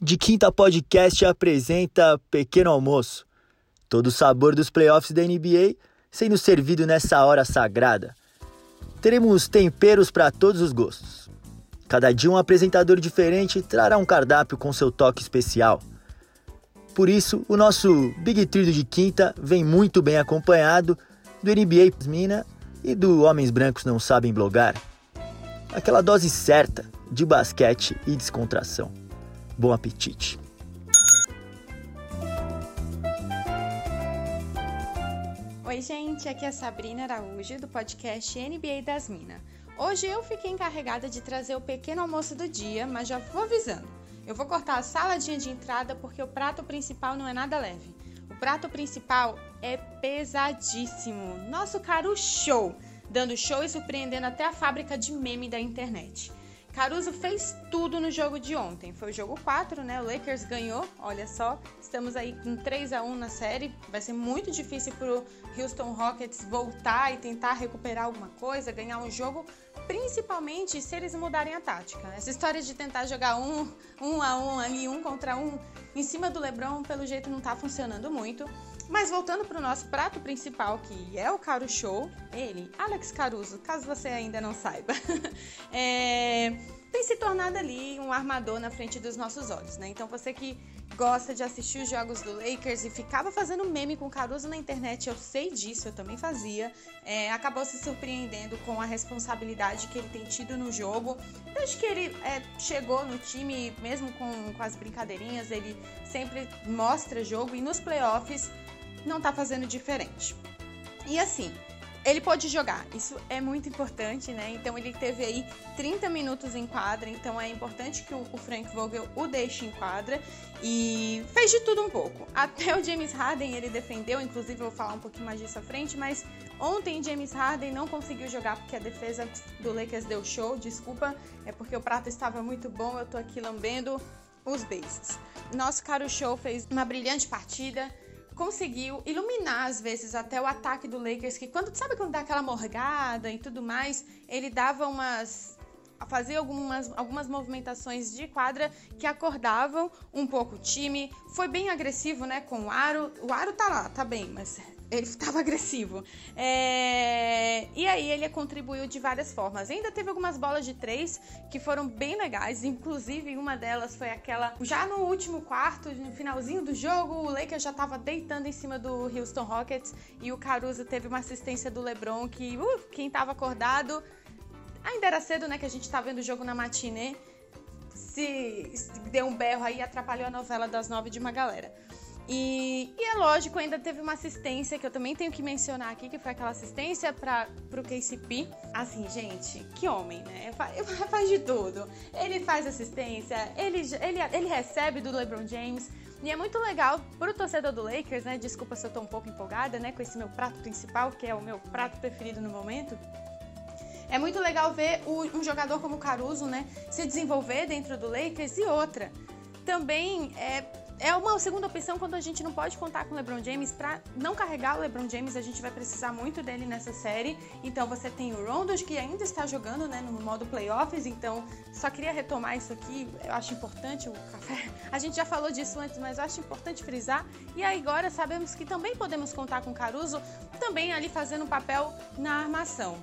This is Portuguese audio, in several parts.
De Quinta Podcast apresenta Pequeno Almoço. Todo o sabor dos playoffs da NBA sendo servido nessa hora sagrada. Teremos temperos para todos os gostos. Cada dia um apresentador diferente trará um cardápio com seu toque especial. Por isso, o nosso Big Trio de quinta vem muito bem acompanhado do NBA Mina e do Homens Brancos Não Sabem Blogar. Aquela dose certa de basquete e descontração. Bom apetite! Oi, gente, aqui é Sabrina Araújo do podcast NBA das Minas. Hoje eu fiquei encarregada de trazer o pequeno almoço do dia, mas já vou avisando. Eu vou cortar a saladinha de entrada porque o prato principal não é nada leve. O prato principal é pesadíssimo. Nosso caro show, dando show e surpreendendo até a fábrica de meme da internet. Caruso fez tudo no jogo de ontem. Foi o jogo 4, né? O Lakers ganhou. Olha só, estamos aí com 3 a 1 na série. Vai ser muito difícil pro Houston Rockets voltar e tentar recuperar alguma coisa, ganhar um jogo, principalmente se eles mudarem a tática. Essa história de tentar jogar um, um a um ali, um contra um, em cima do LeBron, pelo jeito não tá funcionando muito. Mas voltando para o nosso prato principal, que é o Caro Show, ele, Alex Caruso, caso você ainda não saiba, é, tem se tornado ali um armador na frente dos nossos olhos, né? Então você que gosta de assistir os jogos do Lakers e ficava fazendo meme com Caruso na internet, eu sei disso, eu também fazia, é, acabou se surpreendendo com a responsabilidade que ele tem tido no jogo. Desde que ele é, chegou no time, mesmo com, com as brincadeirinhas, ele sempre mostra jogo e nos playoffs não tá fazendo diferente. E assim, ele pode jogar, isso é muito importante, né? Então ele teve aí 30 minutos em quadra, então é importante que o Frank Vogel o deixe em quadra e fez de tudo um pouco. Até o James Harden ele defendeu, inclusive eu vou falar um pouquinho mais disso à frente, mas ontem James Harden não conseguiu jogar porque a defesa do Lakers deu show, desculpa, é porque o prato estava muito bom, eu tô aqui lambendo os bases. Nosso caro show fez uma brilhante partida conseguiu iluminar às vezes até o ataque do Lakers, que quando sabe quando dá aquela morgada e tudo mais, ele dava umas fazia algumas, algumas movimentações de quadra que acordavam um pouco o time. Foi bem agressivo, né, com o Aro. O Aro tá lá, tá bem, mas ele estava agressivo. É... E aí ele contribuiu de várias formas. Ainda teve algumas bolas de três que foram bem legais. Inclusive, uma delas foi aquela. Já no último quarto, no finalzinho do jogo, o Lakers já estava deitando em cima do Houston Rockets e o Caruso teve uma assistência do LeBron que uh, quem estava acordado. Ainda era cedo, né? Que a gente tá vendo o jogo na matinê. Se deu um berro aí, atrapalhou a novela das nove de uma galera. E, e, é lógico, ainda teve uma assistência que eu também tenho que mencionar aqui, que foi aquela assistência para pro KCP. Assim, gente, que homem, né? Faz, faz de tudo. Ele faz assistência, ele, ele, ele recebe do LeBron James. E é muito legal pro torcedor do Lakers, né? Desculpa se eu tô um pouco empolgada, né? Com esse meu prato principal, que é o meu prato preferido no momento. É muito legal ver um jogador como o Caruso, né? Se desenvolver dentro do Lakers e outra. Também é é uma segunda opção quando a gente não pode contar com o LeBron James para não carregar o LeBron James, a gente vai precisar muito dele nessa série. Então você tem o Rondo que ainda está jogando, né, no modo playoffs, então só queria retomar isso aqui, eu acho importante o café. A gente já falou disso antes, mas acho importante frisar. E agora sabemos que também podemos contar com Caruso também ali fazendo um papel na armação.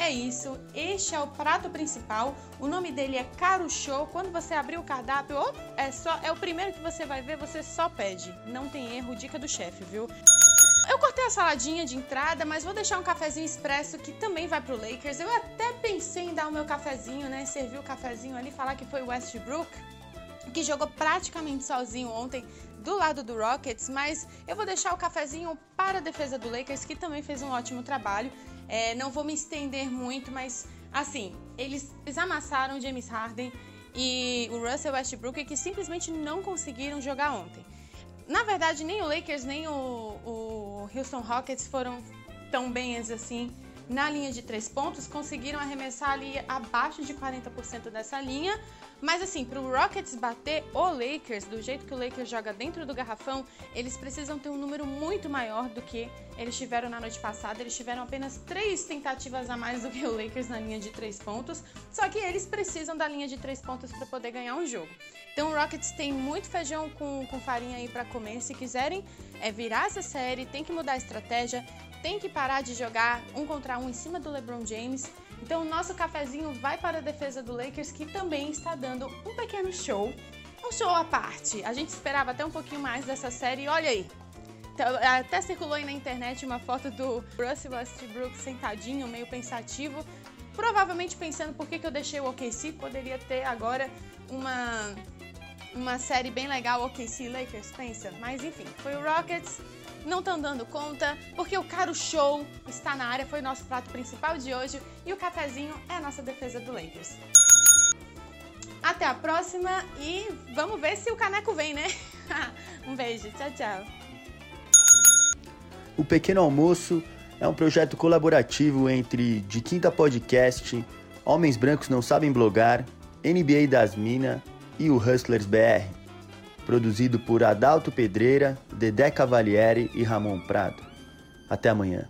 É isso, este é o prato principal. O nome dele é Caro Show. Quando você abrir o cardápio, é só é o primeiro que você vai ver, você só pede. Não tem erro, dica do chefe, viu? Eu cortei a saladinha de entrada, mas vou deixar um cafezinho expresso que também vai pro Lakers. Eu até pensei em dar o meu cafezinho, né? Servir o cafezinho ali, falar que foi o Westbrook, que jogou praticamente sozinho ontem do lado do Rockets, mas eu vou deixar o cafezinho para a defesa do Lakers, que também fez um ótimo trabalho. É, não vou me estender muito, mas assim, eles, eles amassaram James Harden e o Russell Westbrook que simplesmente não conseguiram jogar ontem. Na verdade, nem o Lakers nem o, o Houston Rockets foram tão bem assim na linha de três pontos, conseguiram arremessar ali abaixo de 40% dessa linha. Mas assim, para o Rockets bater o Lakers, do jeito que o Lakers joga dentro do garrafão, eles precisam ter um número muito maior do que eles tiveram na noite passada. Eles tiveram apenas três tentativas a mais do que o Lakers na linha de três pontos. Só que eles precisam da linha de três pontos para poder ganhar um jogo. Então o Rockets tem muito feijão com, com farinha aí para comer. Se quiserem é, virar essa série, tem que mudar a estratégia, tem que parar de jogar um contra um em cima do LeBron James. Então, o nosso cafezinho vai para a defesa do Lakers, que também está dando um pequeno show. Um show à parte. A gente esperava até um pouquinho mais dessa série. Olha aí, então, até circulou aí na internet uma foto do Russell Westbrook sentadinho, meio pensativo. Provavelmente pensando por que, que eu deixei o OKC. Poderia ter agora uma, uma série bem legal, OKC Lakers, pensa. Mas enfim, foi o Rockets não estão dando conta, porque o caro show está na área, foi o nosso prato principal de hoje e o cafezinho é a nossa defesa do Lakers. Até a próxima e vamos ver se o caneco vem, né? um beijo, tchau, tchau. O Pequeno Almoço é um projeto colaborativo entre De Quinta Podcast, Homens Brancos Não Sabem Blogar, NBA das Minas e o Hustlers BR produzido por Adalto Pedreira, Dedé Cavalieri e Ramon Prado. Até amanhã.